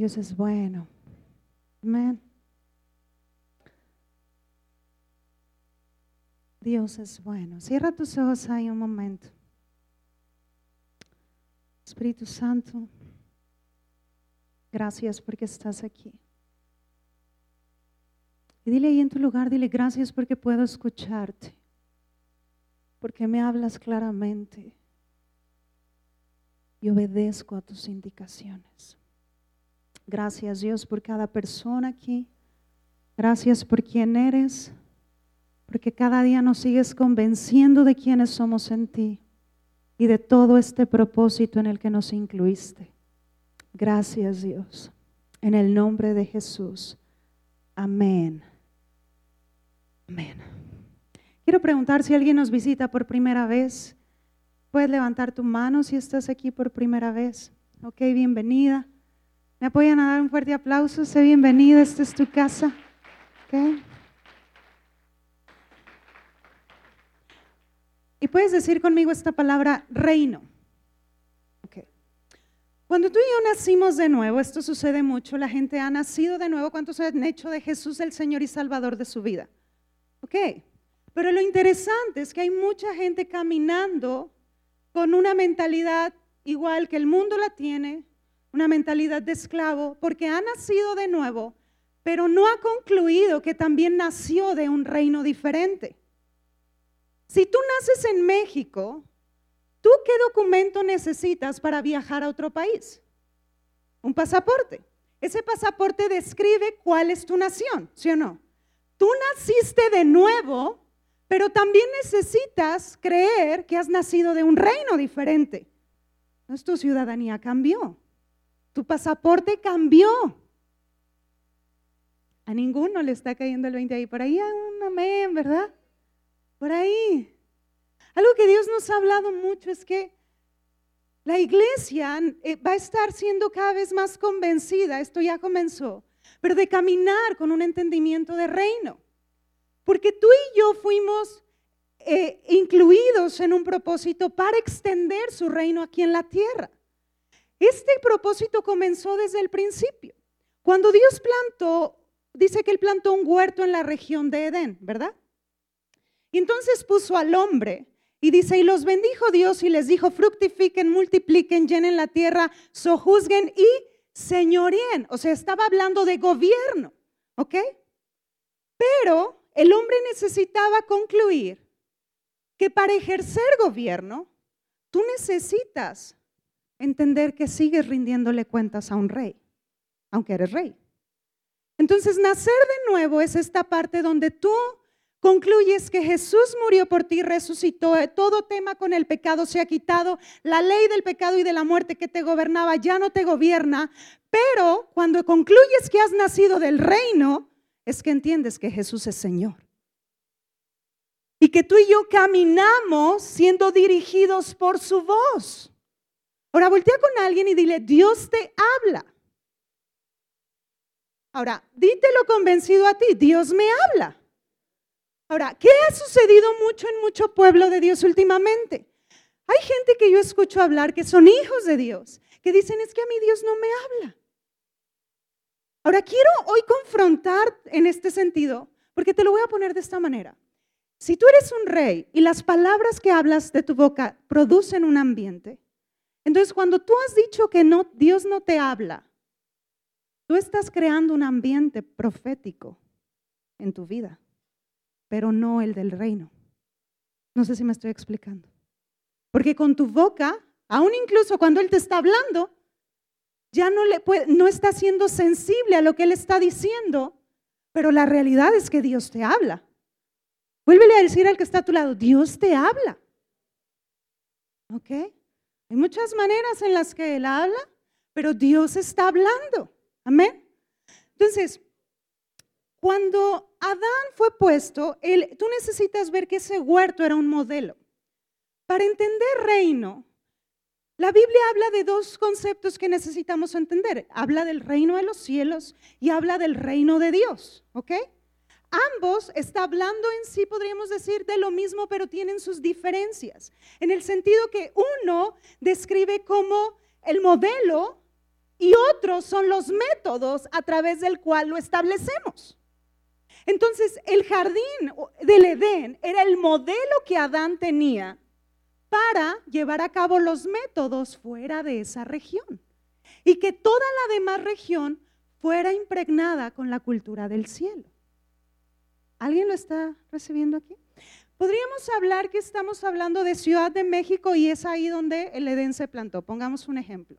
Dios es bueno. Amén. Dios es bueno. Cierra tus ojos ahí un momento. Espíritu Santo, gracias porque estás aquí. Y dile ahí en tu lugar, dile gracias porque puedo escucharte, porque me hablas claramente y obedezco a tus indicaciones. Gracias Dios por cada persona aquí. Gracias por quien eres, porque cada día nos sigues convenciendo de quiénes somos en ti y de todo este propósito en el que nos incluiste. Gracias Dios. En el nombre de Jesús. Amén. Amén. Quiero preguntar si alguien nos visita por primera vez. Puedes levantar tu mano si estás aquí por primera vez. Ok, bienvenida. ¿Me apoyan a dar un fuerte aplauso? Sé bienvenida, esta es tu casa. Okay. Y puedes decir conmigo esta palabra reino. Okay. Cuando tú y yo nacimos de nuevo, esto sucede mucho, la gente ha nacido de nuevo, ¿cuántos han hecho de Jesús el Señor y Salvador de su vida? Ok, pero lo interesante es que hay mucha gente caminando con una mentalidad igual que el mundo la tiene, una mentalidad de esclavo, porque ha nacido de nuevo, pero no ha concluido que también nació de un reino diferente. Si tú naces en México, ¿tú qué documento necesitas para viajar a otro país? Un pasaporte. Ese pasaporte describe cuál es tu nación, ¿sí o no? Tú naciste de nuevo, pero también necesitas creer que has nacido de un reino diferente. No tu ciudadanía cambió. Tu pasaporte cambió. A ninguno le está cayendo el 20 ahí. Por ahí, un amén, ¿verdad? Por ahí. Algo que Dios nos ha hablado mucho es que la iglesia eh, va a estar siendo cada vez más convencida, esto ya comenzó, pero de caminar con un entendimiento de reino. Porque tú y yo fuimos eh, incluidos en un propósito para extender su reino aquí en la tierra. Este propósito comenzó desde el principio. Cuando Dios plantó, dice que Él plantó un huerto en la región de Edén, ¿verdad? Y entonces puso al hombre y dice, y los bendijo Dios y les dijo, fructifiquen, multipliquen, llenen la tierra, sojuzguen y señorien. O sea, estaba hablando de gobierno, ¿ok? Pero el hombre necesitaba concluir que para ejercer gobierno, tú necesitas entender que sigues rindiéndole cuentas a un rey, aunque eres rey. Entonces, nacer de nuevo es esta parte donde tú concluyes que Jesús murió por ti, resucitó, todo tema con el pecado se ha quitado, la ley del pecado y de la muerte que te gobernaba ya no te gobierna, pero cuando concluyes que has nacido del reino, es que entiendes que Jesús es Señor. Y que tú y yo caminamos siendo dirigidos por su voz. Ahora voltea con alguien y dile, Dios te habla. Ahora, dítelo convencido a ti, Dios me habla. Ahora, ¿qué ha sucedido mucho en mucho pueblo de Dios últimamente? Hay gente que yo escucho hablar que son hijos de Dios, que dicen, es que a mí Dios no me habla. Ahora, quiero hoy confrontar en este sentido, porque te lo voy a poner de esta manera. Si tú eres un rey y las palabras que hablas de tu boca producen un ambiente, entonces, cuando tú has dicho que no, Dios no te habla, tú estás creando un ambiente profético en tu vida, pero no el del reino. No sé si me estoy explicando. Porque con tu boca, aún incluso cuando Él te está hablando, ya no, le puede, no está siendo sensible a lo que Él está diciendo, pero la realidad es que Dios te habla. Vuélvele a decir al que está a tu lado, Dios te habla. ¿Ok? Hay muchas maneras en las que Él habla, pero Dios está hablando. Amén. Entonces, cuando Adán fue puesto, tú necesitas ver que ese huerto era un modelo. Para entender reino, la Biblia habla de dos conceptos que necesitamos entender. Habla del reino de los cielos y habla del reino de Dios. ¿Ok? Ambos está hablando en sí, podríamos decir, de lo mismo, pero tienen sus diferencias. En el sentido que uno describe como el modelo y otros son los métodos a través del cual lo establecemos. Entonces, el jardín del Edén era el modelo que Adán tenía para llevar a cabo los métodos fuera de esa región y que toda la demás región fuera impregnada con la cultura del cielo. ¿Alguien lo está recibiendo aquí? Podríamos hablar que estamos hablando de Ciudad de México y es ahí donde el Edén se plantó. Pongamos un ejemplo.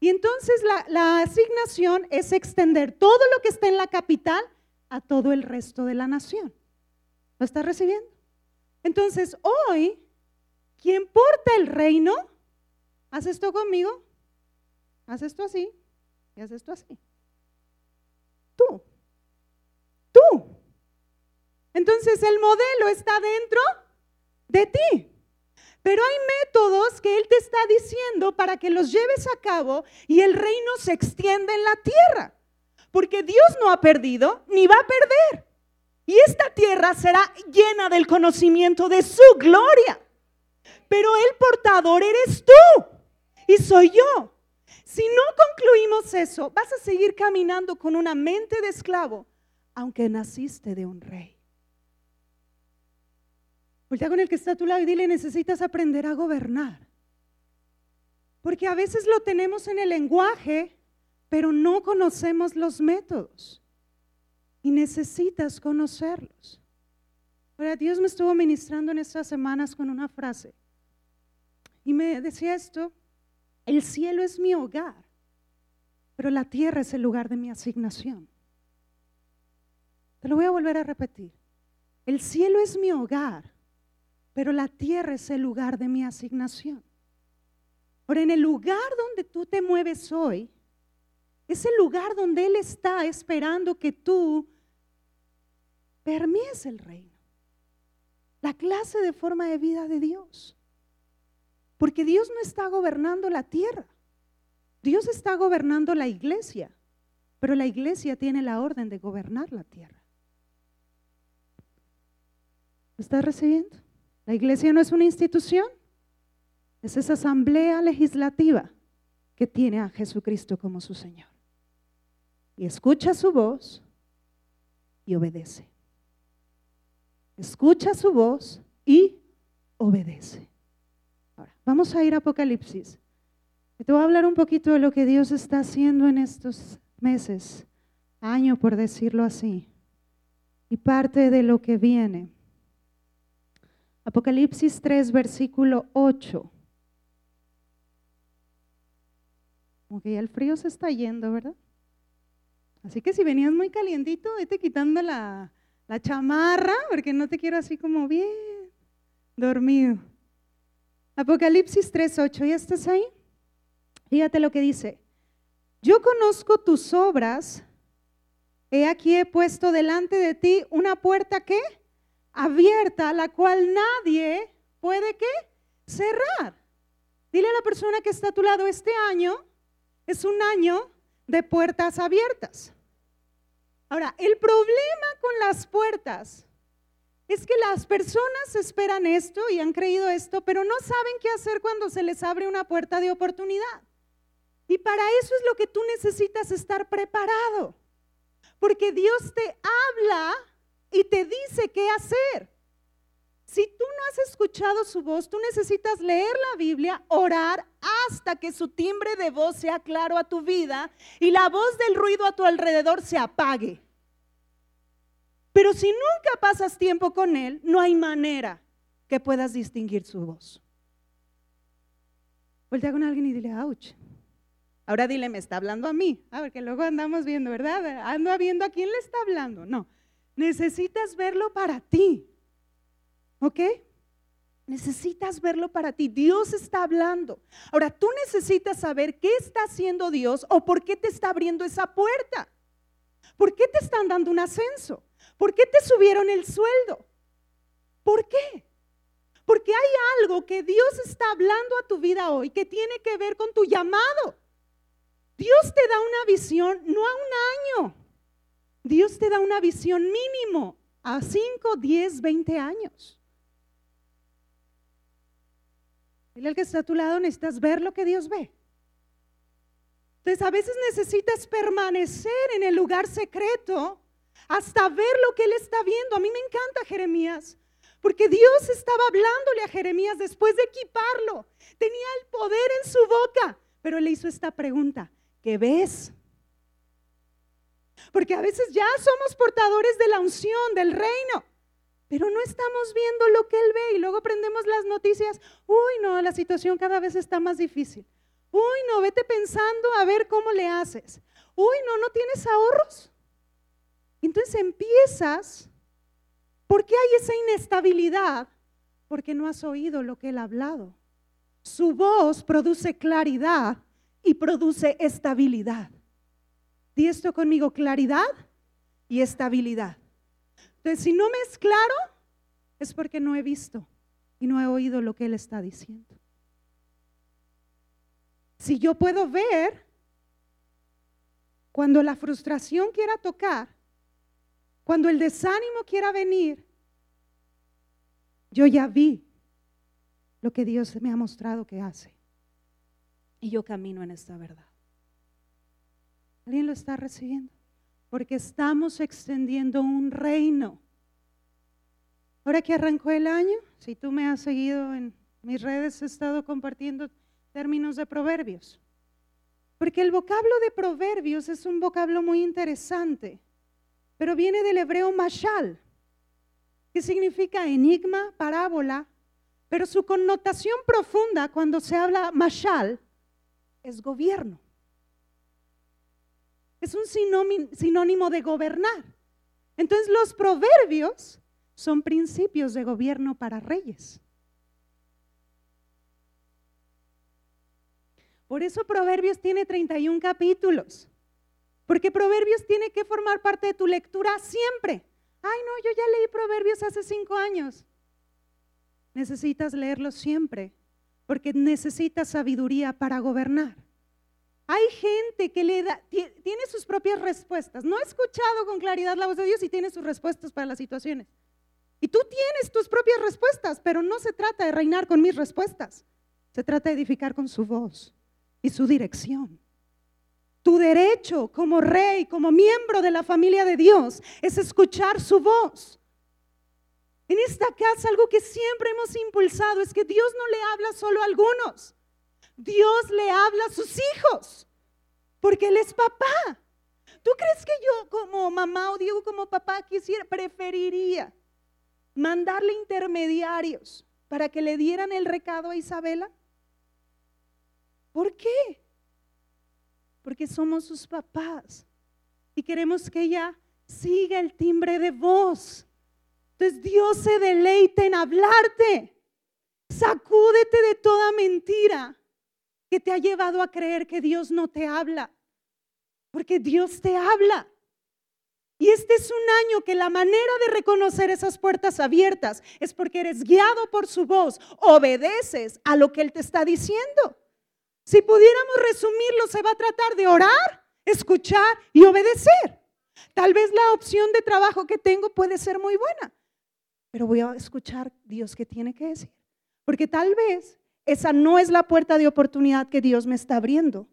Y entonces la, asignación es extender todo lo que está en la capital a todo el resto de la nación. ¿Lo está recibiendo? Entonces, hoy, quien porta el reino, haz esto conmigo, haz esto así y haz esto así. Tú. Tú. Entonces el modelo está dentro de ti. Pero hay métodos que Él te está diciendo para que los lleves a cabo y el reino se extienda en la tierra. Porque Dios no ha perdido ni va a perder. Y esta tierra será llena del conocimiento de su gloria. Pero el portador eres tú y soy yo. Si no concluimos eso, vas a seguir caminando con una mente de esclavo, aunque naciste de un rey. Voltea con el que está a tu lado y dile, necesitas aprender a gobernar. Porque a veces lo tenemos en el lenguaje, pero no conocemos los métodos. Y necesitas conocerlos. Ahora, Dios me estuvo ministrando en estas semanas con una frase. Y me decía esto, el cielo es mi hogar, pero la tierra es el lugar de mi asignación. Te lo voy a volver a repetir. El cielo es mi hogar, pero la tierra es el lugar de mi asignación. Ahora, en el lugar donde tú te mueves hoy, es el lugar donde Él está esperando que tú permies el reino. La clase de forma de vida de Dios. Porque Dios no está gobernando la tierra. Dios está gobernando la iglesia. Pero la iglesia tiene la orden de gobernar la tierra. ¿Lo estás recibiendo? La iglesia no es una institución, es esa asamblea legislativa que tiene a Jesucristo como su Señor. Y escucha su voz y obedece. Escucha su voz y obedece. Ahora, vamos a ir a Apocalipsis. te voy a hablar un poquito de lo que Dios está haciendo en estos meses, año por decirlo así, y parte de lo que viene. Apocalipsis 3, versículo 8. Como que ya el frío se está yendo, ¿verdad? Así que si venías muy calientito, vete quitando la, la chamarra, porque no te quiero así como bien dormido. Apocalipsis 3, 8, ¿ya estás ahí? Fíjate lo que dice. Yo conozco tus obras. He aquí he puesto delante de ti una puerta que abierta, la cual nadie puede ¿qué? cerrar. Dile a la persona que está a tu lado, este año es un año de puertas abiertas. Ahora, el problema con las puertas es que las personas esperan esto y han creído esto, pero no saben qué hacer cuando se les abre una puerta de oportunidad. Y para eso es lo que tú necesitas estar preparado. Porque Dios te habla y te dice qué hacer. Si tú no has escuchado su voz, tú necesitas leer la Biblia, orar hasta que su timbre de voz sea claro a tu vida y la voz del ruido a tu alrededor se apague. Pero si nunca pasas tiempo con Él, no hay manera que puedas distinguir su voz. Voltea con alguien y dile, ouch. Ahora dile, me está hablando a mí. A ver, que luego andamos viendo, ¿verdad? Ando viendo a quién le está hablando. No, Necesitas verlo para ti. ¿Ok? Necesitas verlo para ti. Dios está hablando. Ahora, tú necesitas saber qué está haciendo Dios o por qué te está abriendo esa puerta. ¿Por qué te están dando un ascenso? ¿Por qué te subieron el sueldo? ¿Por qué? Porque hay algo que Dios está hablando a tu vida hoy que tiene que ver con tu llamado. Dios te da una visión no a un año, Dios te da una visión mínimo a 5, 10, 20 años. Dile al que está a tu lado, necesitas ver lo que Dios ve. Entonces a veces necesitas permanecer en el lugar secreto hasta ver lo que él está viendo. A mí me encanta Jeremías, porque Dios estaba hablándole a Jeremías después de equiparlo. Tenía el poder en su boca, pero le hizo esta pregunta, ¿qué ves? Porque a veces ya somos portadores de la unción, del reino, pero no estamos viendo lo que Él ve y luego prendemos las noticias, uy, no, la situación cada vez está más difícil. Uy, no, vete pensando a ver cómo le haces. Uy, no, no tienes ahorros. Entonces empiezas, ¿por qué hay esa inestabilidad? Porque no has oído lo que Él ha hablado. Su voz produce claridad y produce estabilidad. Di esto conmigo, claridad y estabilidad. Entonces, si no me es claro, es porque no he visto y no he oído lo que Él está diciendo. Si yo puedo ver, cuando la frustración quiera tocar, cuando el desánimo quiera venir, yo ya vi lo que Dios me ha mostrado que hace. Y yo camino en esta verdad. ¿Alguien lo está recibiendo? Porque estamos extendiendo un reino. Ahora que arrancó el año, si tú me has seguido en mis redes, he estado compartiendo términos de proverbios. Porque el vocablo de proverbios es un vocablo muy interesante, pero viene del hebreo mashal, que significa enigma, parábola, pero su connotación profunda cuando se habla mashal es gobierno. Es un sinónimo de gobernar. Entonces los proverbios son principios de gobierno para reyes. Por eso Proverbios tiene 31 capítulos. Porque Proverbios tiene que formar parte de tu lectura siempre. Ay, no, yo ya leí Proverbios hace cinco años. Necesitas leerlos siempre, porque necesitas sabiduría para gobernar. Hay gente que le da, tiene sus propias respuestas. No ha escuchado con claridad la voz de Dios y tiene sus respuestas para las situaciones. Y tú tienes tus propias respuestas, pero no se trata de reinar con mis respuestas. Se trata de edificar con su voz y su dirección. Tu derecho como rey, como miembro de la familia de Dios, es escuchar su voz. En esta casa algo que siempre hemos impulsado es que Dios no le habla solo a algunos. Dios le habla a sus hijos, porque Él es papá. ¿Tú crees que yo como mamá o Diego como papá quisiera, preferiría mandarle intermediarios para que le dieran el recado a Isabela? ¿Por qué? Porque somos sus papás y queremos que ella siga el timbre de voz. Entonces Dios se deleita en hablarte. Sacúdete de toda mentira que te ha llevado a creer que Dios no te habla. Porque Dios te habla. Y este es un año que la manera de reconocer esas puertas abiertas es porque eres guiado por su voz, obedeces a lo que Él te está diciendo. Si pudiéramos resumirlo, se va a tratar de orar, escuchar y obedecer. Tal vez la opción de trabajo que tengo puede ser muy buena, pero voy a escuchar Dios que tiene que decir. Porque tal vez esa no es la puerta de oportunidad que Dios me está abriendo.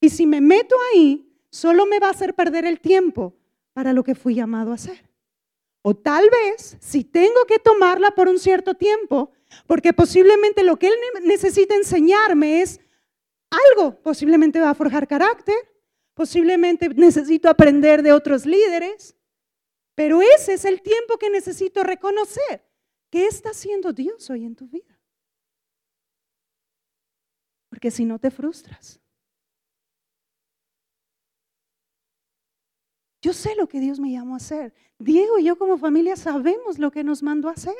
Y si me meto ahí, solo me va a hacer perder el tiempo para lo que fui llamado a hacer. O tal vez, si tengo que tomarla por un cierto tiempo, porque posiblemente lo que Él necesita enseñarme es algo, posiblemente va a forjar carácter, posiblemente necesito aprender de otros líderes, pero ese es el tiempo que necesito reconocer. ¿Qué está haciendo Dios hoy en tu vida? Porque si no te frustras. Yo sé lo que Dios me llamó a hacer. Diego y yo como familia sabemos lo que nos mandó a hacer.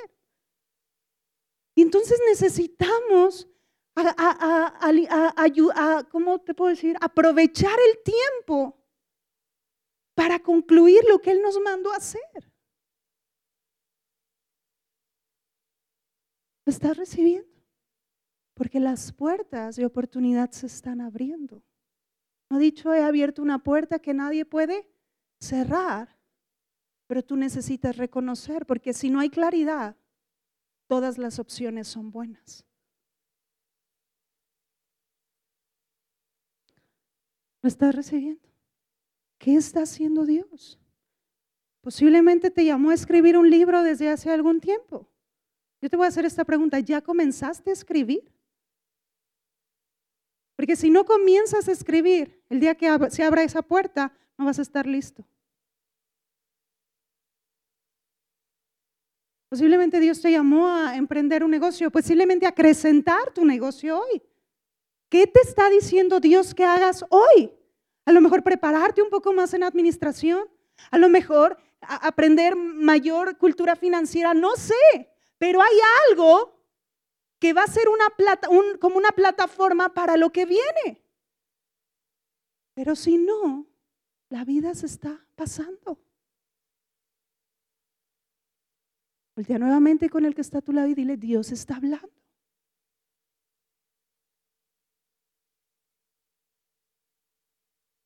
Y entonces necesitamos ¿cómo te puedo decir? Aprovechar el tiempo para concluir lo que Él nos mandó a hacer. ¿Lo estás recibiendo? Porque las puertas de oportunidad se están abriendo. No ha dicho, he abierto una puerta que nadie puede cerrar, pero tú necesitas reconocer, porque si no hay claridad, todas las opciones son buenas. ¿Lo estás recibiendo? ¿Qué está haciendo Dios? Posiblemente te llamó a escribir un libro desde hace algún tiempo. Yo te voy a hacer esta pregunta, ¿ya comenzaste a escribir? Porque si no comienzas a escribir, el día que se abra esa puerta, no vas a estar listo. Posiblemente Dios te llamó a emprender un negocio, posiblemente a acrecentar tu negocio hoy. ¿Qué te está diciendo Dios que hagas hoy? A lo mejor prepararte un poco más en administración, a lo mejor aprender mayor cultura financiera, no sé, pero hay algo que va a ser una plata, como una plataforma para lo que viene. Pero si no, la vida se está pasando. Voltea nuevamente con el que está a tu lado y dile, Dios está hablando.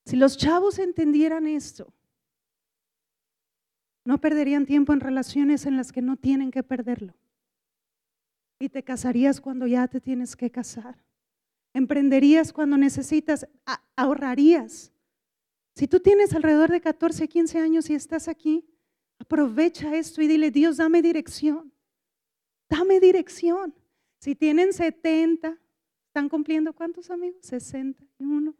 Si los chavos entendieran esto, no perderían tiempo en relaciones en las que no tienen que perderlo. Y te casarías cuando ya te tienes que casar. Emprenderías cuando necesitas, ahorrarías. Si tú tienes alrededor de 14, 15 años y estás aquí, aprovecha esto y dile, Dios, dame dirección. Dame dirección. Si tienen 70, ¿están cumpliendo cuántos amigos? 61.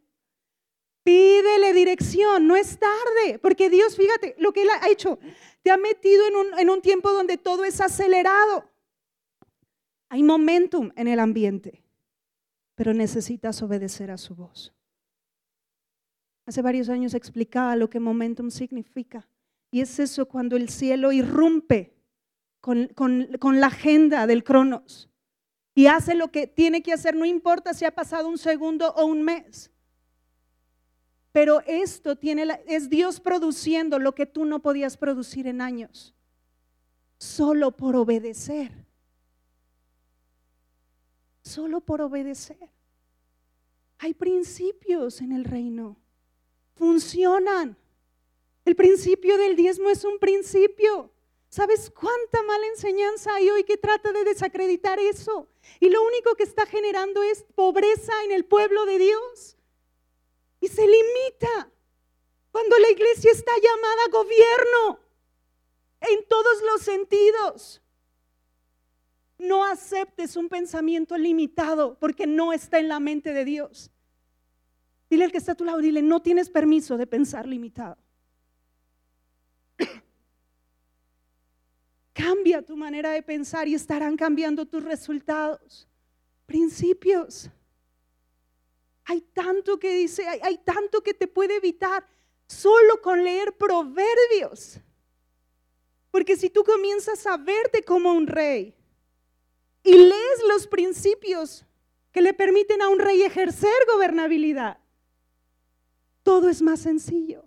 Pídele dirección, no es tarde, porque Dios, fíjate, lo que Él ha hecho, te ha metido en un, en un tiempo donde todo es acelerado. Hay momentum en el ambiente, pero necesitas obedecer a su voz. Hace varios años explicaba lo que momentum significa. Y es eso cuando el cielo irrumpe con, la agenda del cronos y hace lo que tiene que hacer, no importa si ha pasado un segundo o un mes. Pero esto tiene es Dios produciendo lo que tú no podías producir en años, solo por obedecer solo por obedecer. Hay principios en el reino. Funcionan. El principio del diezmo es un principio. ¿Sabes cuánta mala enseñanza hay hoy que trata de desacreditar eso? Y lo único que está generando es pobreza en el pueblo de Dios. Y se limita cuando la iglesia está llamada gobierno en todos los sentidos. No aceptes un pensamiento limitado porque no está en la mente de Dios. Dile al que está a tu lado, dile, no tienes permiso de pensar limitado. Cambia tu manera de pensar y estarán cambiando tus resultados. Principios. Hay tanto que dice, hay, hay tanto que te puede evitar solo con leer proverbios. Porque si tú comienzas a verte como un rey, y lees los principios que le permiten a un rey ejercer gobernabilidad, todo es más sencillo.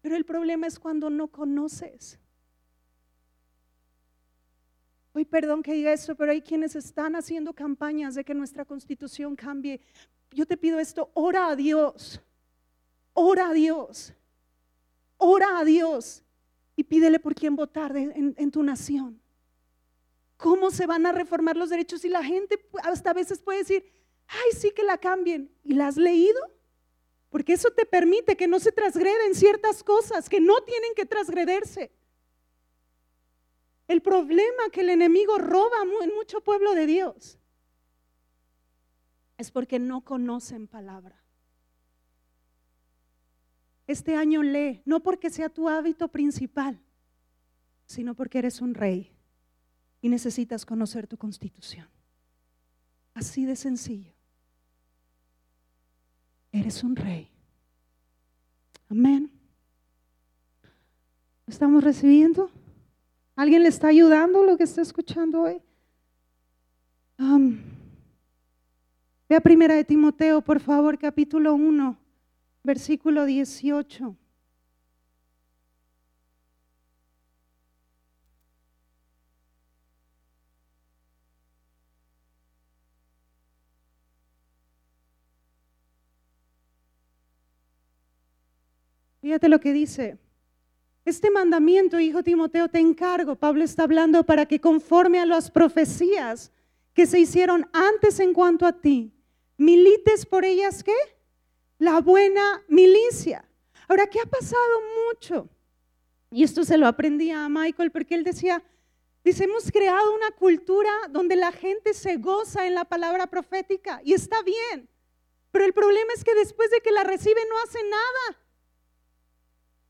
Pero el problema es cuando no conoces. Hoy perdón que diga esto, pero hay quienes están haciendo campañas de que nuestra constitución cambie. Yo te pido esto, ora a Dios, ora a Dios, ora a Dios y pídele por quién votar en, en tu nación cómo se van a reformar los derechos y la gente hasta a veces puede decir, ay, sí que la cambien. ¿Y la has leído? Porque eso te permite que no se transgreden ciertas cosas que no tienen que transgrederse. El problema que el enemigo roba en mucho pueblo de Dios es porque no conocen palabra. Este año lee, no porque sea tu hábito principal, sino porque eres un rey y necesitas conocer tu constitución. Así de sencillo. Eres un rey. Amén. ¿Estamos recibiendo? ¿Alguien le está ayudando lo que está escuchando hoy? vea primera de Timoteo, por favor, capítulo 1, versículo 18. Fíjate lo que dice. Este mandamiento, hijo Timoteo, te encargo, Pablo está hablando para que conforme a las profecías que se hicieron antes en cuanto a ti, milites por ellas qué? la buena milicia. Ahora, ¿qué ha pasado mucho? Y esto se lo aprendí a Michael porque él decía, dice, hemos creado una cultura donde la gente se goza en la palabra profética y está bien, pero el problema es que después de que la recibe no hace nada.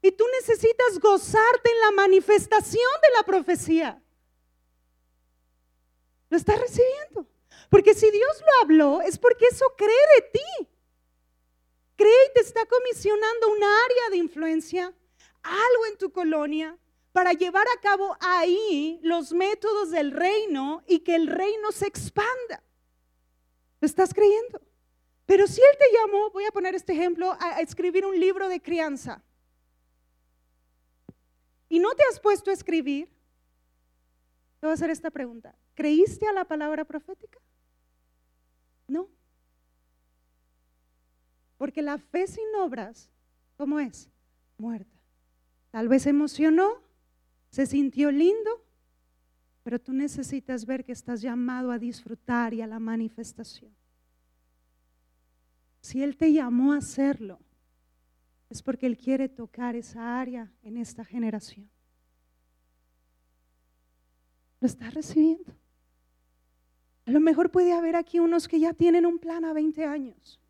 Y tú necesitas gozarte en la manifestación de la profecía. Lo estás recibiendo. Porque si Dios lo habló, es porque eso cree de ti. Cree y te está comisionando un área de influencia, algo en tu colonia, para llevar a cabo ahí los métodos del reino y que el reino se expanda. ¿Lo estás creyendo? Pero si Él te llamó, voy a poner este ejemplo, a, escribir un libro de crianza, y no te has puesto a escribir, te voy a hacer esta pregunta. ¿Creíste a la palabra profética? No. Porque la fe sin obras, ¿cómo es? Muerta. Tal vez emocionó, se sintió lindo, pero tú necesitas ver que estás llamado a disfrutar y a la manifestación. Si Él te llamó a hacerlo, porque Él quiere tocar esa área en esta generación. ¿Lo estás recibiendo? A lo mejor puede haber aquí unos que ya tienen un plan a 20 años.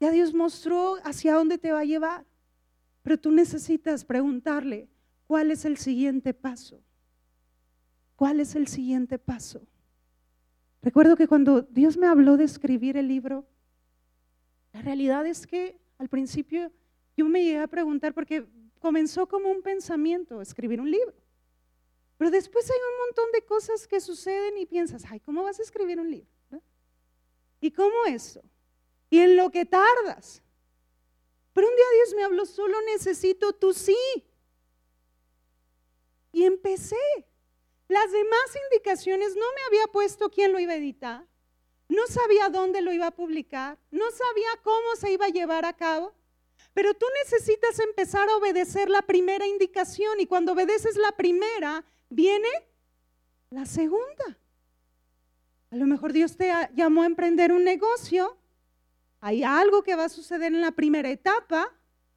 Ya Dios mostró hacia dónde te va a llevar. Pero tú necesitas preguntarle, ¿cuál es el siguiente paso? ¿Cuál es el siguiente paso? Recuerdo que cuando Dios me habló de escribir el libro, la realidad es que al principio yo me llegué a preguntar porque comenzó como un pensamiento, escribir un libro. Pero después hay un montón de cosas que suceden y piensas, ay, ¿cómo vas a escribir un libro? ¿Y cómo eso? Y en lo que tardas. Pero un día Dios me habló, solo necesito tu sí. Y empecé. Las demás indicaciones no me había puesto quién lo iba a editar no sabía dónde lo iba a publicar, no sabía cómo se iba a llevar a cabo, pero tú necesitas empezar a obedecer la primera indicación y cuando obedeces la primera, viene la segunda. A lo mejor Dios te llamó a emprender un negocio, hay algo que va a suceder en la primera etapa,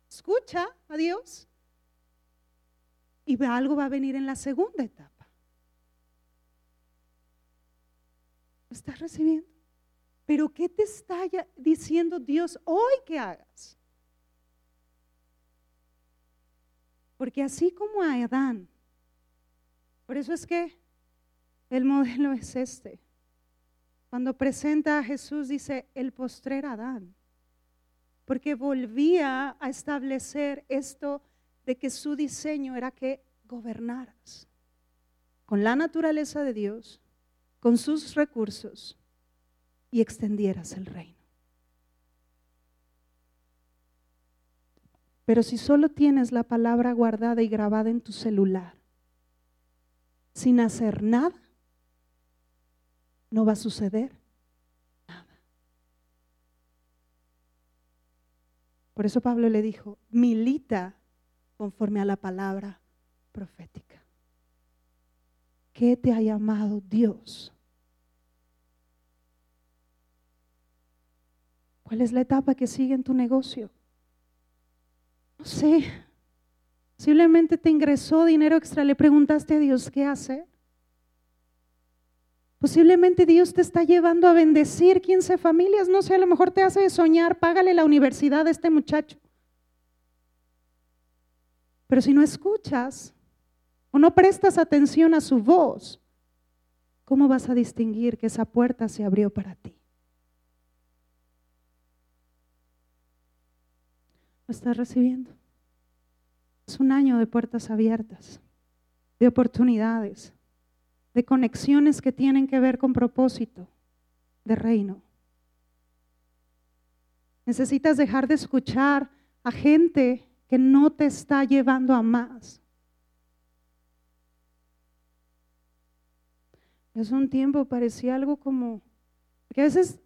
escucha a Dios, y algo va a venir en la segunda etapa. ¿Lo estás recibiendo? Pero ¿qué te está diciendo Dios hoy que hagas? Porque así como a Adán, por eso es que el modelo es este. Cuando presenta a Jesús dice el postrer Adán, porque volvía a establecer esto de que su diseño era que gobernaras con la naturaleza de Dios, con sus recursos, y extendieras el reino. Pero si solo tienes la palabra guardada y grabada en tu celular, sin hacer nada, no va a suceder nada. Por eso Pablo le dijo, milita conforme a la palabra profética. ¿Qué te ha llamado Dios? ¿Cuál es la etapa que sigue en tu negocio? No sé. Posiblemente te ingresó dinero extra, le preguntaste a Dios qué hacer. Posiblemente Dios te está llevando a bendecir 15 familias, no sé, a lo mejor te hace soñar, págale la universidad a este muchacho. Pero si no escuchas o no prestas atención a su voz, ¿cómo vas a distinguir que esa puerta se abrió para ti? Lo estás recibiendo. Es un año de puertas abiertas, de oportunidades, de conexiones que tienen que ver con propósito de reino. Necesitas dejar de escuchar a gente que no te está llevando a más. Es un tiempo parecía algo como, que a veces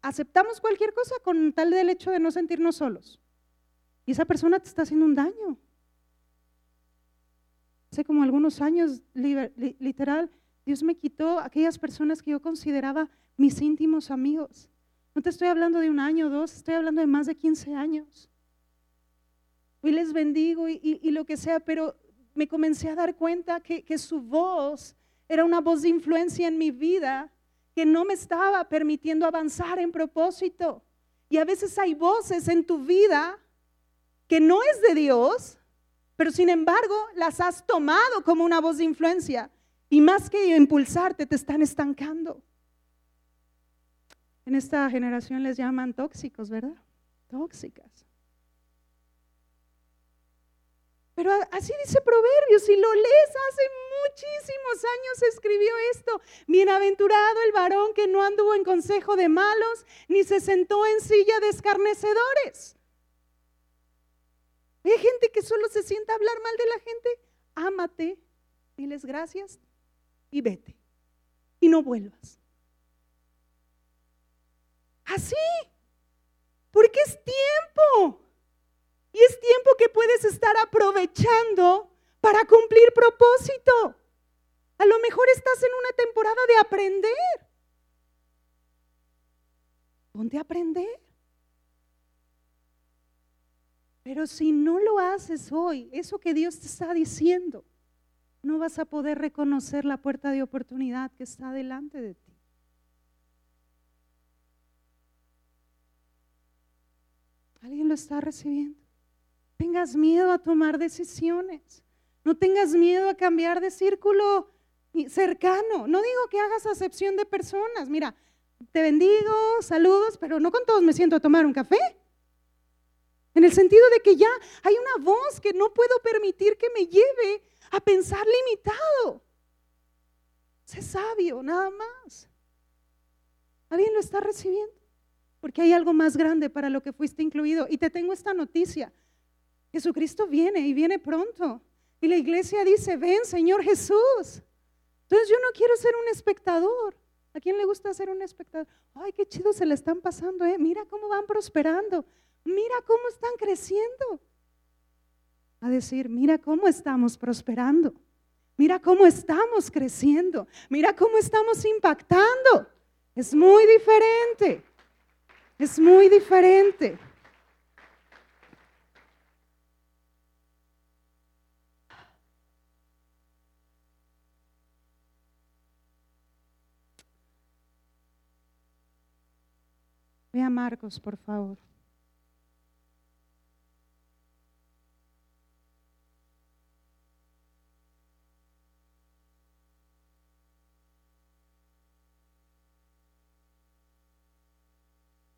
aceptamos cualquier cosa con tal del hecho de no sentirnos solos. Y esa persona te está haciendo un daño. Hace como algunos años, literal, Dios me quitó aquellas personas que yo consideraba mis íntimos amigos. No te estoy hablando de un año o dos, estoy hablando de más de 15 años. Hoy les bendigo y, lo que sea, pero me comencé a dar cuenta que, que su voz era una voz de influencia en mi vida que no me estaba permitiendo avanzar en propósito. Y a veces hay voces en tu vida que no es de Dios, pero sin embargo las has tomado como una voz de influencia y más que impulsarte te están estancando. En esta generación les llaman tóxicos, ¿verdad? Tóxicas. Pero así dice Proverbios, si lo lees, hace muchísimos años escribió esto. Bienaventurado el varón que no anduvo en consejo de malos, ni se sentó en silla de escarnecedores. Hay gente que solo se sienta a hablar mal de la gente. Ámate, diles gracias y vete. Y no vuelvas. Así. Porque es tiempo. Y es tiempo que puedes estar aprovechando para cumplir propósito. A lo mejor estás en una temporada de aprender. A aprender. Pero si no lo haces hoy, eso que Dios te está diciendo, no vas a poder reconocer la puerta de oportunidad que está delante de ti. ¿Alguien lo está recibiendo? tengas miedo a tomar decisiones. No tengas miedo a cambiar de círculo cercano. No digo que hagas acepción de personas. Mira, te bendigo, saludos, pero no con todos me siento a tomar un café. En el sentido de que ya hay una voz que no puedo permitir que me lleve a pensar limitado. Sé sabio, nada más. ¿Alguien lo está recibiendo? Porque hay algo más grande para lo que fuiste incluido. Y te tengo esta noticia. Jesucristo viene y viene pronto. Y la iglesia dice, ven Señor Jesús. Entonces yo no quiero ser un espectador. ¿A quién le gusta ser un espectador? Ay, qué chido se le están pasando, ¿eh? Mira cómo van prosperando. Mira cómo están creciendo. A decir, mira cómo estamos prosperando. Mira cómo estamos creciendo. Mira cómo estamos impactando. Es muy diferente. Es muy diferente. Ve a Marcos, por favor.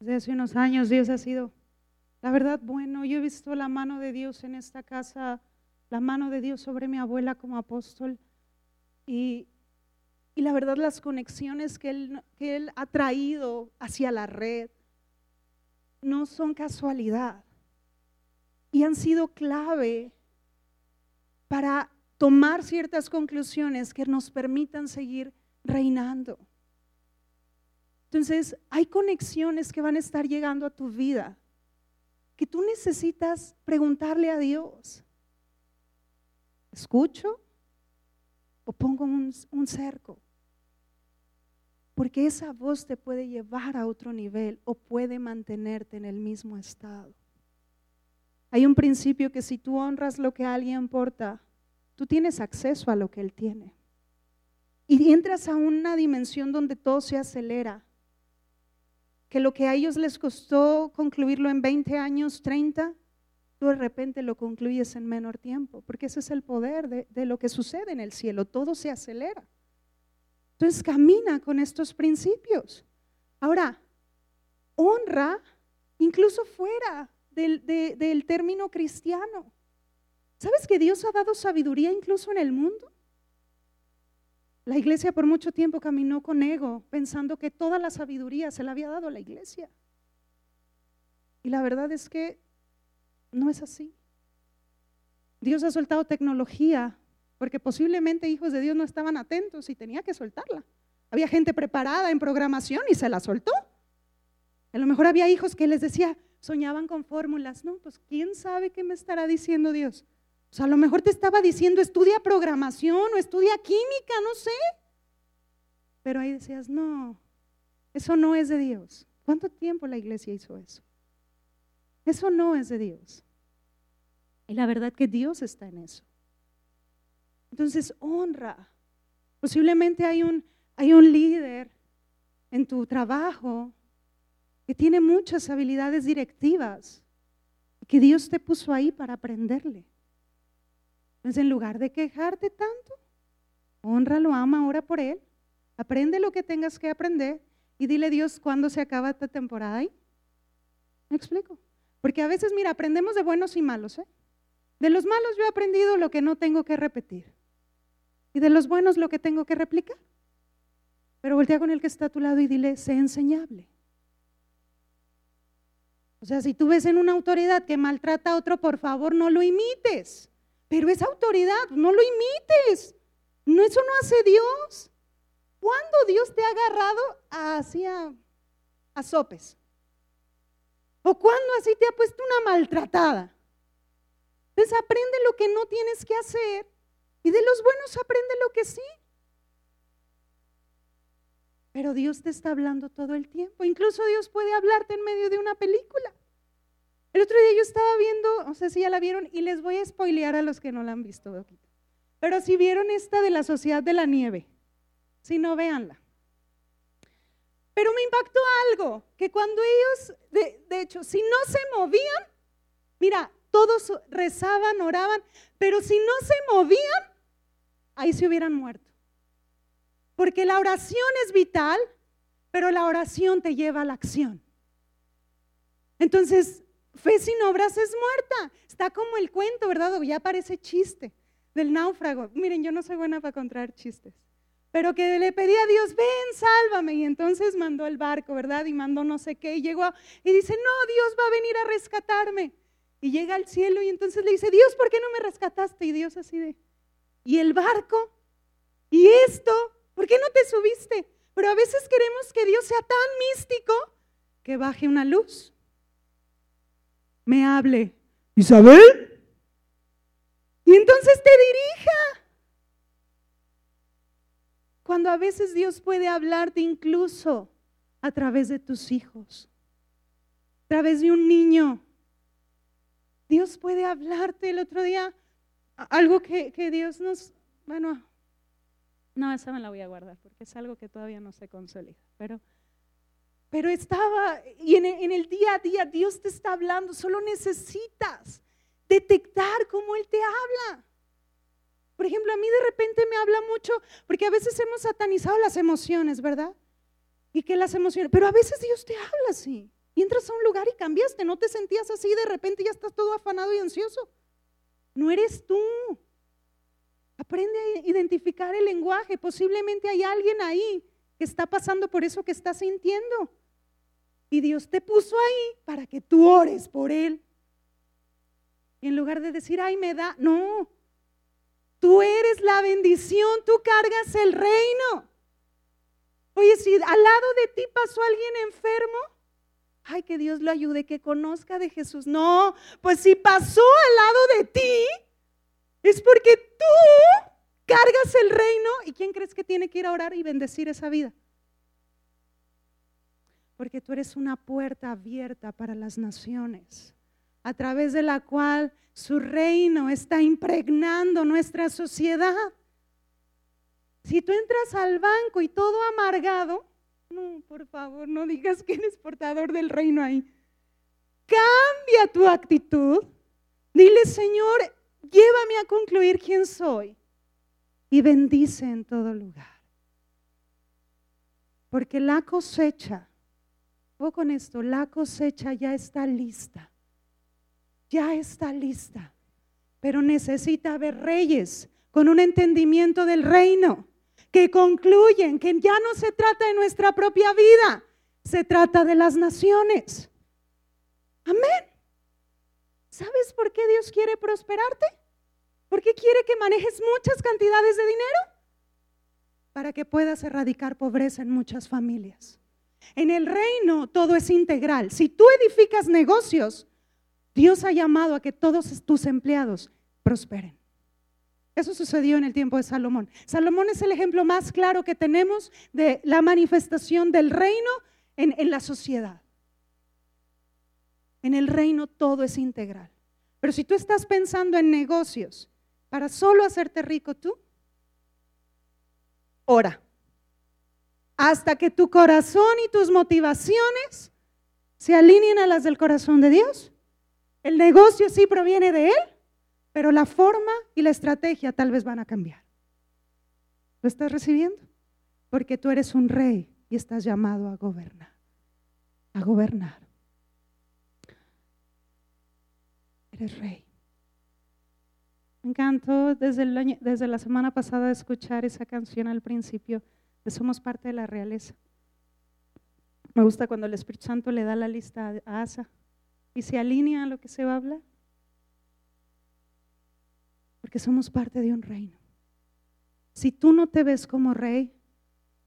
Desde hace unos años Dios ha sido, la verdad, bueno. Yo he visto la mano de Dios en esta casa, la mano de Dios sobre mi abuela como apóstol. Y, y la verdad, las conexiones que él, que él ha traído hacia la red, no son casualidad y han sido clave para tomar ciertas conclusiones que nos permitan seguir reinando. Entonces, hay conexiones que van a estar llegando a tu vida que tú necesitas preguntarle a Dios. ¿Escucho o pongo un, cerco? Porque esa voz te puede llevar a otro nivel o puede mantenerte en el mismo estado. Hay un principio que si tú honras lo que alguien porta, tú tienes acceso a lo que él tiene. Y entras a una dimensión donde todo se acelera. Que lo que a ellos les costó concluirlo en 20 años, 30, tú de repente lo concluyes en menor tiempo. Porque ese es el poder de, lo que sucede en el cielo. Todo se acelera. Entonces camina con estos principios. Ahora, honra incluso fuera del, término cristiano. ¿Sabes que Dios ha dado sabiduría incluso en el mundo? La iglesia por mucho tiempo caminó con ego, pensando que toda la sabiduría se la había dado a la iglesia. Y la verdad es que no es así. Dios ha soltado tecnología porque posiblemente hijos de Dios no estaban atentos y tenía que soltarla. Había gente preparada en programación y se la soltó. A lo mejor había hijos que les decía, soñaban con fórmulas. No, pues quién sabe qué me estará diciendo Dios. O sea, a lo mejor te estaba diciendo, estudia programación o estudia química, no sé. Pero ahí decías, no, eso no es de Dios. ¿Cuánto tiempo la iglesia hizo eso? Eso no es de Dios. Y la verdad que Dios está en eso. Entonces, honra. Posiblemente hay un, hay un líder en tu trabajo que tiene muchas habilidades directivas, que Dios te puso ahí para aprenderle. Entonces, en lugar de quejarte tanto, honralo, ama, ora por él, aprende lo que tengas que aprender y dile Dios cuándo se acaba esta temporada ahí. ¿Me explico? Porque a veces, mira, aprendemos de buenos y malos. ¿eh? De los malos yo he aprendido lo que no tengo que repetir. Y de los buenos lo que tengo que replicar. Pero voltea con el que está a tu lado y dile, sé enseñable. O sea, si tú ves en una autoridad que maltrata a otro, por favor, no lo imites. Pero esa autoridad, no lo imites. No, eso no hace Dios. ¿Cuándo Dios te ha agarrado así a, a sopes? ¿O cuándo así te ha puesto una maltratada? Entonces aprende lo que no tienes que hacer y de los buenos aprende lo que sí. Pero Dios te está hablando todo el tiempo. Incluso Dios puede hablarte en medio de una película. El otro día yo estaba viendo, no sé si ya la vieron, y les voy a spoilear a los que no la han visto. Pero si vieron esta de la Sociedad de la Nieve, si no, véanla. Pero me impactó algo, que cuando ellos, de, de hecho, si no se movían, mira, todos rezaban, oraban, pero si no se movían, ahí se hubieran muerto. Porque la oración es vital, pero la oración te lleva a la acción. Entonces, fe sin obras es muerta. Está como el cuento, ¿verdad? ya parece chiste del náufrago. Miren, yo no soy buena para encontrar chistes. Pero que le pedía a Dios, ven, sálvame. Y entonces mandó el barco, ¿verdad? Y mandó no sé qué. Y llegó y dice, no, Dios va a venir a rescatarme. Y llega al cielo y entonces le dice, Dios, ¿por qué no me rescataste? Y Dios así de, ¿y el barco? ¿Y esto? ¿Por qué no te subiste? Pero a veces queremos que Dios sea tan místico que baje una luz. Me hable. Isabel. Y entonces te dirija. Cuando a veces Dios puede hablarte incluso a través de tus hijos, a través de un niño. Dios puede hablarte el otro día, algo que, Dios nos, bueno, no, esa me la voy a guardar porque es algo que todavía no se consolida. Pero, pero estaba, y en el, día a día Dios te está hablando, solo necesitas detectar cómo Él te habla. Por ejemplo, a mí de repente me habla mucho, porque a veces hemos satanizado las emociones, ¿verdad? Y que las emociones, pero a veces Dios te habla así. Y entras a un lugar y cambiaste, no te sentías así, de repente ya estás todo afanado y ansioso. No eres tú. Aprende a identificar el lenguaje. Posiblemente hay alguien ahí que está pasando por eso que está sintiendo. Y Dios te puso ahí para que tú ores por él. Y en lugar de decir, ay, me da, no. Tú eres la bendición, tú cargas el reino. Oye, si al lado de ti pasó alguien enfermo, ay, que Dios lo ayude, que conozca de Jesús. No, pues si pasó al lado de ti, es porque tú cargas el reino y ¿quién crees que tiene que ir a orar y bendecir esa vida? Porque tú eres una puerta abierta para las naciones, a través de la cual su reino está impregnando nuestra sociedad. Si tú entras al banco y todo amargado, no, por favor, no digas que eres portador del reino ahí. Cambia tu actitud. Dile, Señor, llévame a concluir quién soy y bendice en todo lugar. Porque la cosecha, o con esto, la cosecha ya está lista. Ya está lista. Pero necesita haber reyes con un entendimiento del reino que concluyen que ya no se trata de nuestra propia vida, se trata de las naciones. Amén. ¿Sabes por qué Dios quiere prosperarte? ¿Por qué quiere que manejes muchas cantidades de dinero? Para que puedas erradicar pobreza en muchas familias. En el reino todo es integral. Si tú edificas negocios, Dios ha llamado a que todos tus empleados prosperen. Eso sucedió en el tiempo de Salomón. Salomón es el ejemplo más claro que tenemos de la manifestación del reino en, en la sociedad. En el reino todo es integral. Pero si tú estás pensando en negocios para solo hacerte rico tú, ora. Hasta que tu corazón y tus motivaciones se alineen a las del corazón de Dios. El negocio sí proviene de Él, pero la forma y la estrategia tal vez van a cambiar. ¿Lo estás recibiendo? Porque tú eres un rey y estás llamado a gobernar. A gobernar. Eres rey. Me encantó desde, desde la semana pasada escuchar esa canción al principio de Somos parte de la realeza. Me gusta cuando el Espíritu Santo le da la lista a Asa y se alinea a lo que se va a hablar. Porque somos parte de un reino. Si tú no te ves como rey,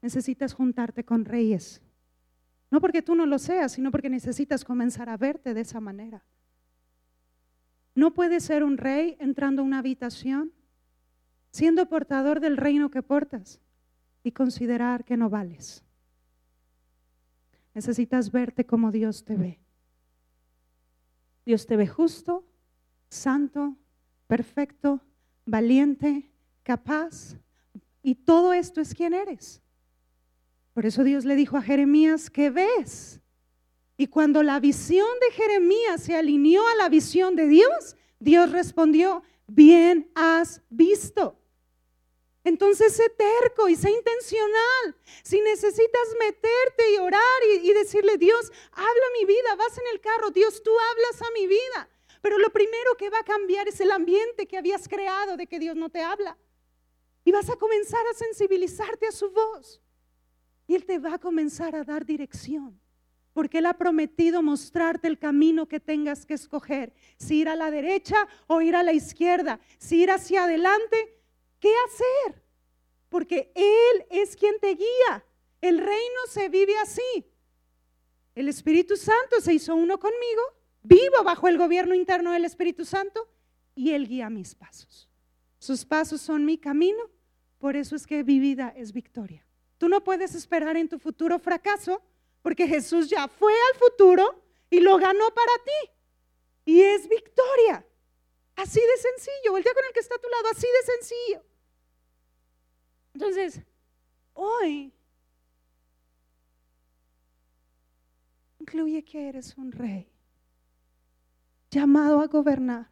necesitas juntarte con reyes. No porque tú no lo seas, sino porque necesitas comenzar a verte de esa manera. No puedes ser un rey entrando a una habitación, siendo portador del reino que portas y considerar que no vales. Necesitas verte como Dios te ve. Dios te ve justo, santo, perfecto, valiente, capaz. Y todo esto es quien eres. Por eso Dios le dijo a Jeremías, ¿qué ves? Y cuando la visión de Jeremías se alineó a la visión de Dios, Dios respondió, bien has visto. Entonces sé terco y sé intencional. Si necesitas meterte y orar y, decirle, Dios, habla mi vida, vas en el carro, Dios, tú hablas a mi vida. Pero lo primero que va a cambiar es el ambiente que habías creado de que Dios no te habla. Y vas a comenzar a sensibilizarte a su voz. Y Él te va a comenzar a dar dirección. Porque Él ha prometido mostrarte el camino que tengas que escoger. Si ir a la derecha o ir a la izquierda. Si ir hacia adelante ¿Qué hacer? Porque Él es quien te guía. El reino se vive así. El Espíritu Santo se hizo uno conmigo, vivo bajo el gobierno interno del Espíritu Santo y Él guía mis pasos. Sus pasos son mi camino, por eso es que mi vida es victoria. Tú no puedes esperar en tu futuro fracaso porque Jesús ya fue al futuro y lo ganó para ti. Y es victoria. Así de sencillo. Voltea con el que está a tu lado, así de sencillo. Entonces, hoy incluye que eres un rey llamado a gobernar.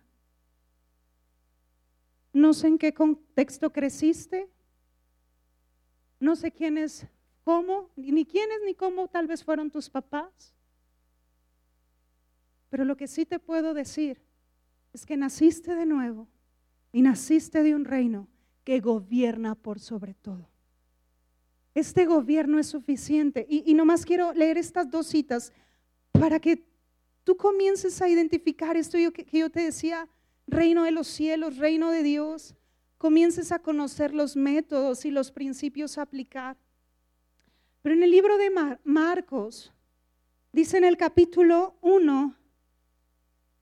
No sé en qué contexto creciste, no sé quiénes, cómo, ni quiénes ni cómo tal vez fueron tus papás. Pero lo que sí te puedo decir es que naciste de nuevo y naciste de un reino que gobierna por sobre todo. Este gobierno es suficiente. Y, nomás quiero leer estas dos citas para que tú comiences a identificar esto que, que yo te decía, reino de los cielos, reino de Dios. Comiences a conocer los métodos y los principios a aplicar. Pero en el libro de Marcos, dice en el capítulo 1,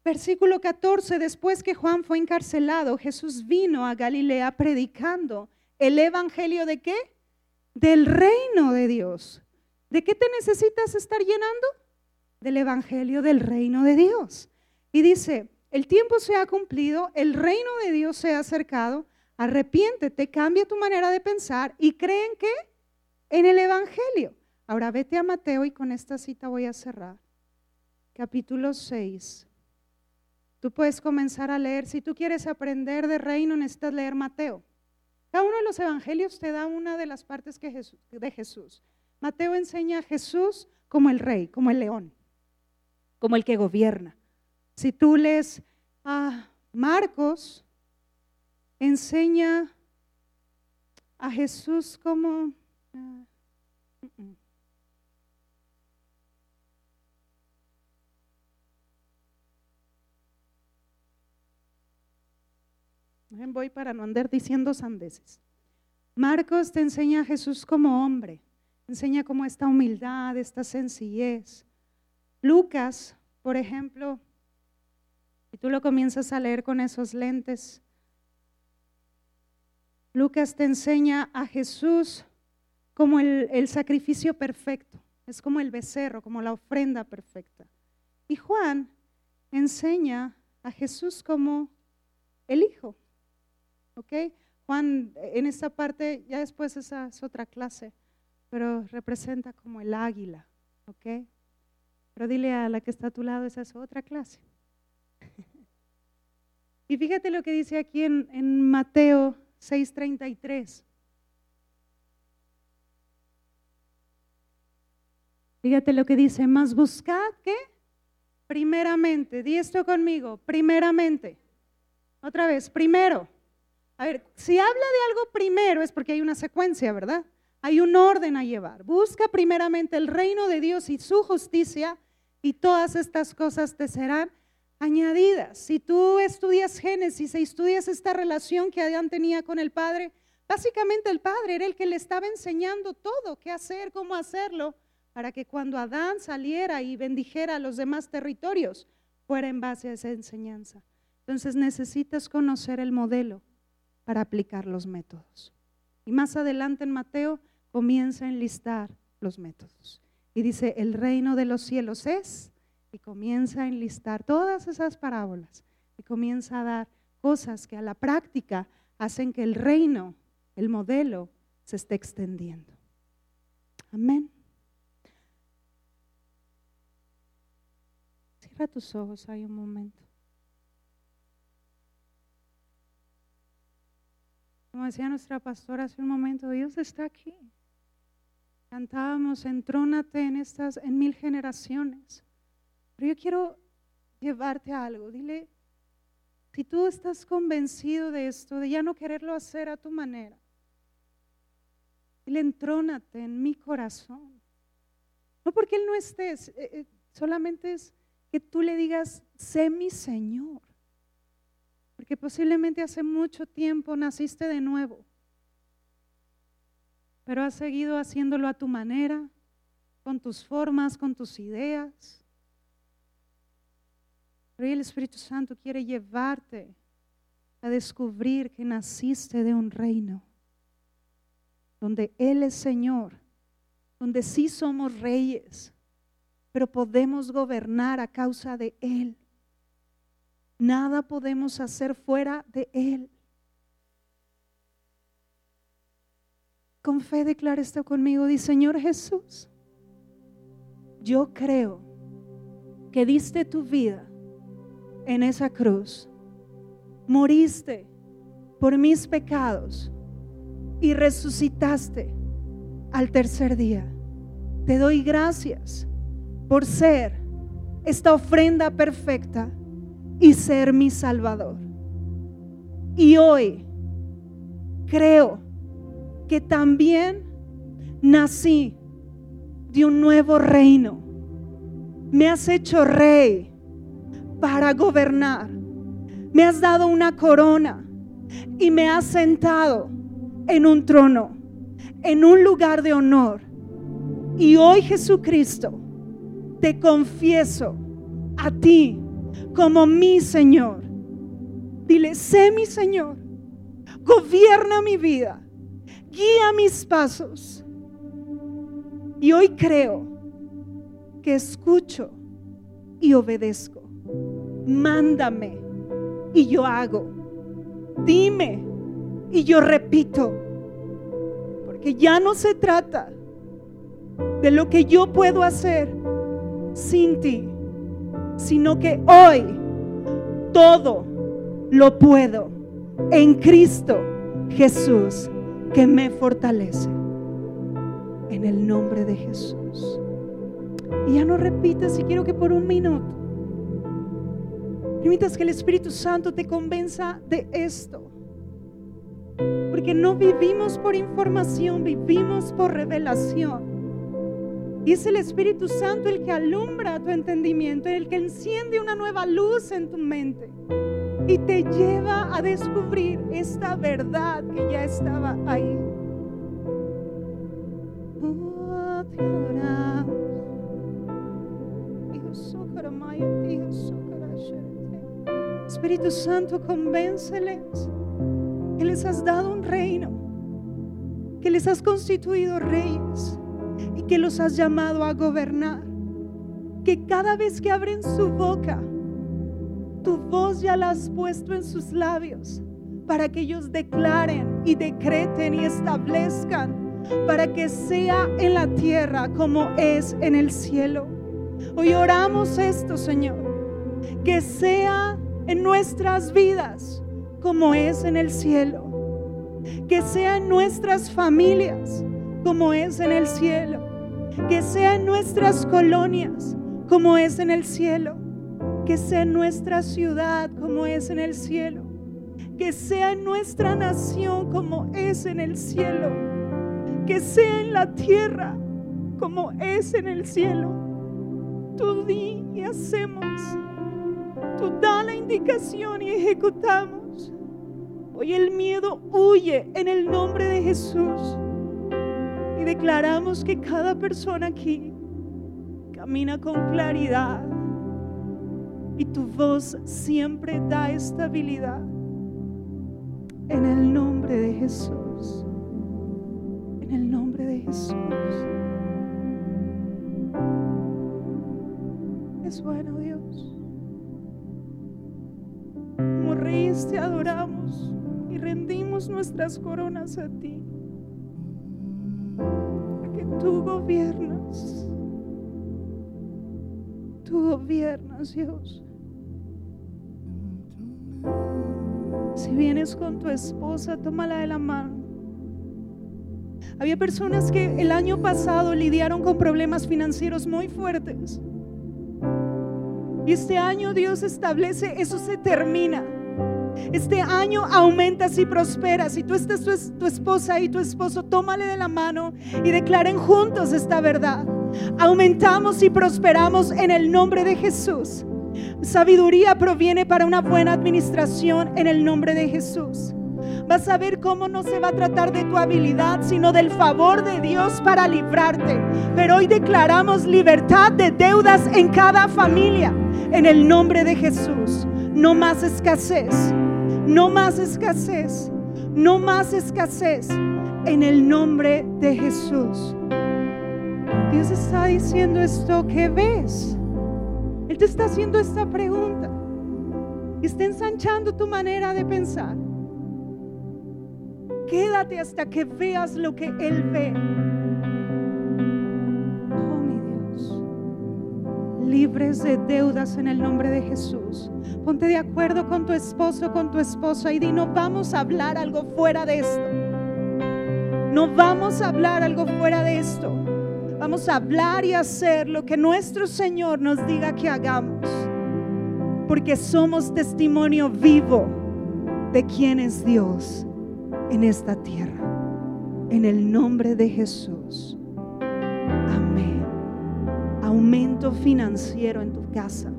Versículo 14, después que Juan fue encarcelado, Jesús vino a Galilea predicando el Evangelio de qué? Del reino de Dios. ¿De qué te necesitas estar llenando? Del Evangelio del reino de Dios. Y dice, el tiempo se ha cumplido, el reino de Dios se ha acercado, arrepiéntete, cambia tu manera de pensar y creen que en el Evangelio. Ahora vete a Mateo y con esta cita voy a cerrar. Capítulo 6, Tú puedes comenzar a leer. Si tú quieres aprender de reino, necesitas leer Mateo. Cada uno de los evangelios te da una de las partes que de Jesús. Mateo enseña a Jesús como el rey, como el león, como el que gobierna. Si tú lees a Marcos, enseña a Jesús como... Ah, mm, mm. Voy para no andar diciendo sandeces. Marcos te enseña a Jesús como hombre, enseña como esta humildad, esta sencillez. Lucas, por ejemplo, y tú lo comienzas a leer con esos lentes, Lucas te enseña a Jesús como el, sacrificio perfecto, es como el becerro, como la ofrenda perfecta. Y Juan enseña a Jesús como el Hijo. ¿Ok? Juan, en esta parte, ya después esa es otra clase, pero representa como el águila. ¿Ok? Pero dile a la que está a tu lado, esa es otra clase. y fíjate lo que dice aquí en, en Mateo 6:33. Fíjate lo que dice, más buscad que primeramente, di esto conmigo, primeramente. Otra vez, primero. A ver, si habla de algo primero es porque hay una secuencia, ¿verdad? Hay un orden a llevar. Busca primeramente el reino de Dios y su justicia y todas estas cosas te serán añadidas. Si tú estudias Génesis y estudias esta relación que Adán tenía con el Padre, básicamente el Padre era el que le estaba enseñando todo, qué hacer, cómo hacerlo, para que cuando Adán saliera y bendijera a los demás territorios, fuera en base a esa enseñanza. Entonces necesitas conocer el modelo para aplicar los métodos. Y más adelante en Mateo comienza a enlistar los métodos. Y dice, el reino de los cielos es, y comienza a enlistar todas esas parábolas, y comienza a dar cosas que a la práctica hacen que el reino, el modelo, se esté extendiendo. Amén. Cierra tus ojos hay un momento. Como decía nuestra pastora hace un momento, Dios está aquí. Cantábamos, entrónate en estas, en mil generaciones. Pero yo quiero llevarte a algo. Dile, si tú estás convencido de esto, de ya no quererlo hacer a tu manera, dile, entrónate en mi corazón. No porque Él no esté, eh, eh, solamente es que tú le digas, sé mi Señor. Porque posiblemente hace mucho tiempo naciste de nuevo, pero has seguido haciéndolo a tu manera, con tus formas, con tus ideas. Pero el Espíritu Santo quiere llevarte a descubrir que naciste de un reino donde Él es Señor, donde sí somos reyes, pero podemos gobernar a causa de Él. Nada podemos hacer fuera de Él. Con fe declara esto conmigo, dice Señor Jesús, yo creo que diste tu vida en esa cruz, moriste por mis pecados y resucitaste al tercer día. Te doy gracias por ser esta ofrenda perfecta y ser mi Salvador. Y hoy creo que también nací de un nuevo reino. Me has hecho rey para gobernar. Me has dado una corona y me has sentado en un trono, en un lugar de honor. Y hoy Jesucristo, te confieso a ti como mi Señor. Dile, sé mi Señor, gobierna mi vida, guía mis pasos. Y hoy creo que escucho y obedezco. Mándame y yo hago. Dime y yo repito. Porque ya no se trata de lo que yo puedo hacer sin ti, sino que hoy todo lo puedo en Cristo Jesús que me fortalece. En el nombre de Jesús. Y ya no repitas y quiero que por un minuto permitas que el Espíritu Santo te convenza de esto. Porque no vivimos por información, vivimos por revelación. Y es el Espíritu Santo el que alumbra tu entendimiento, el que enciende una nueva luz en tu mente y te lleva a descubrir esta verdad que ya estaba ahí. Oh, Espíritu Santo, convénceles que les has dado un reino, que les has constituido reyes que los has llamado a gobernar. Que cada vez que abren su boca tu voz ya la has puesto en sus labios para que ellos declaren y decreten y establezcan para que sea en la tierra como es en el cielo. Hoy oramos esto, Señor, que sea en nuestras vidas como es en el cielo, que sea en nuestras familias como es en el cielo, que sea en nuestras colonias como es en el cielo, que sea en nuestra ciudad como es en el cielo, que sea en nuestra nación como es en el cielo, que sea en la tierra como es en el cielo. Tú di y hacemos. Tú da la indicación y ejecutamos. Hoy el miedo huye en el nombre de Jesús. Declaramos que cada persona aquí camina con claridad. Y tu voz siempre da estabilidad. En el nombre de Jesús. En el nombre de Jesús. Es bueno Dios. Como adoramos y rendimos nuestras coronas a ti. Tú gobiernas. Tú gobiernas, Dios. Si vienes con tu esposa, tómala de la mano. Había personas que el año pasado lidiaron con problemas financieros muy fuertes. Y este año Dios establece, eso se termina. Este año aumentas y prosperas. Si tú estás tu, tu esposa y tu esposo, tómale de la mano y declaren juntos esta verdad. Aumentamos y prosperamos en el nombre de Jesús. Sabiduría proviene para una buena administración en el nombre de Jesús. Vas a ver cómo no se va a tratar de tu habilidad, sino del favor de Dios para librarte. Pero hoy declaramos libertad de deudas en cada familia, en el nombre de Jesús. No más escasez, no más escasez, no más escasez, en el nombre de Jesús. Dios está diciendo esto que ves. Él te está haciendo esta pregunta. Está ensanchando tu manera de pensar. Quédate hasta que veas lo que Él ve. Libres de deudas en el nombre de Jesús. Ponte de acuerdo con tu esposo, con tu esposa y di, no vamos a hablar algo fuera de esto. No vamos a hablar algo fuera de esto. Vamos a hablar y hacer lo que nuestro Señor nos diga que hagamos. Porque somos testimonio vivo de quién es Dios en esta tierra. En el nombre de Jesús. Amén. Aumento financiero en tu casa.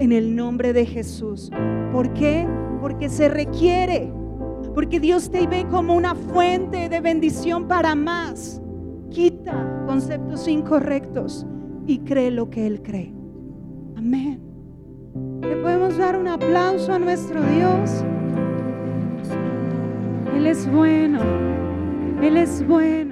En el nombre de Jesús. ¿Por qué? Porque se requiere. Porque Dios te ve como una fuente de bendición para más. Quita conceptos incorrectos y cree lo que Él cree. Amén. Le podemos dar un aplauso a nuestro Dios. Él es bueno. Él es bueno.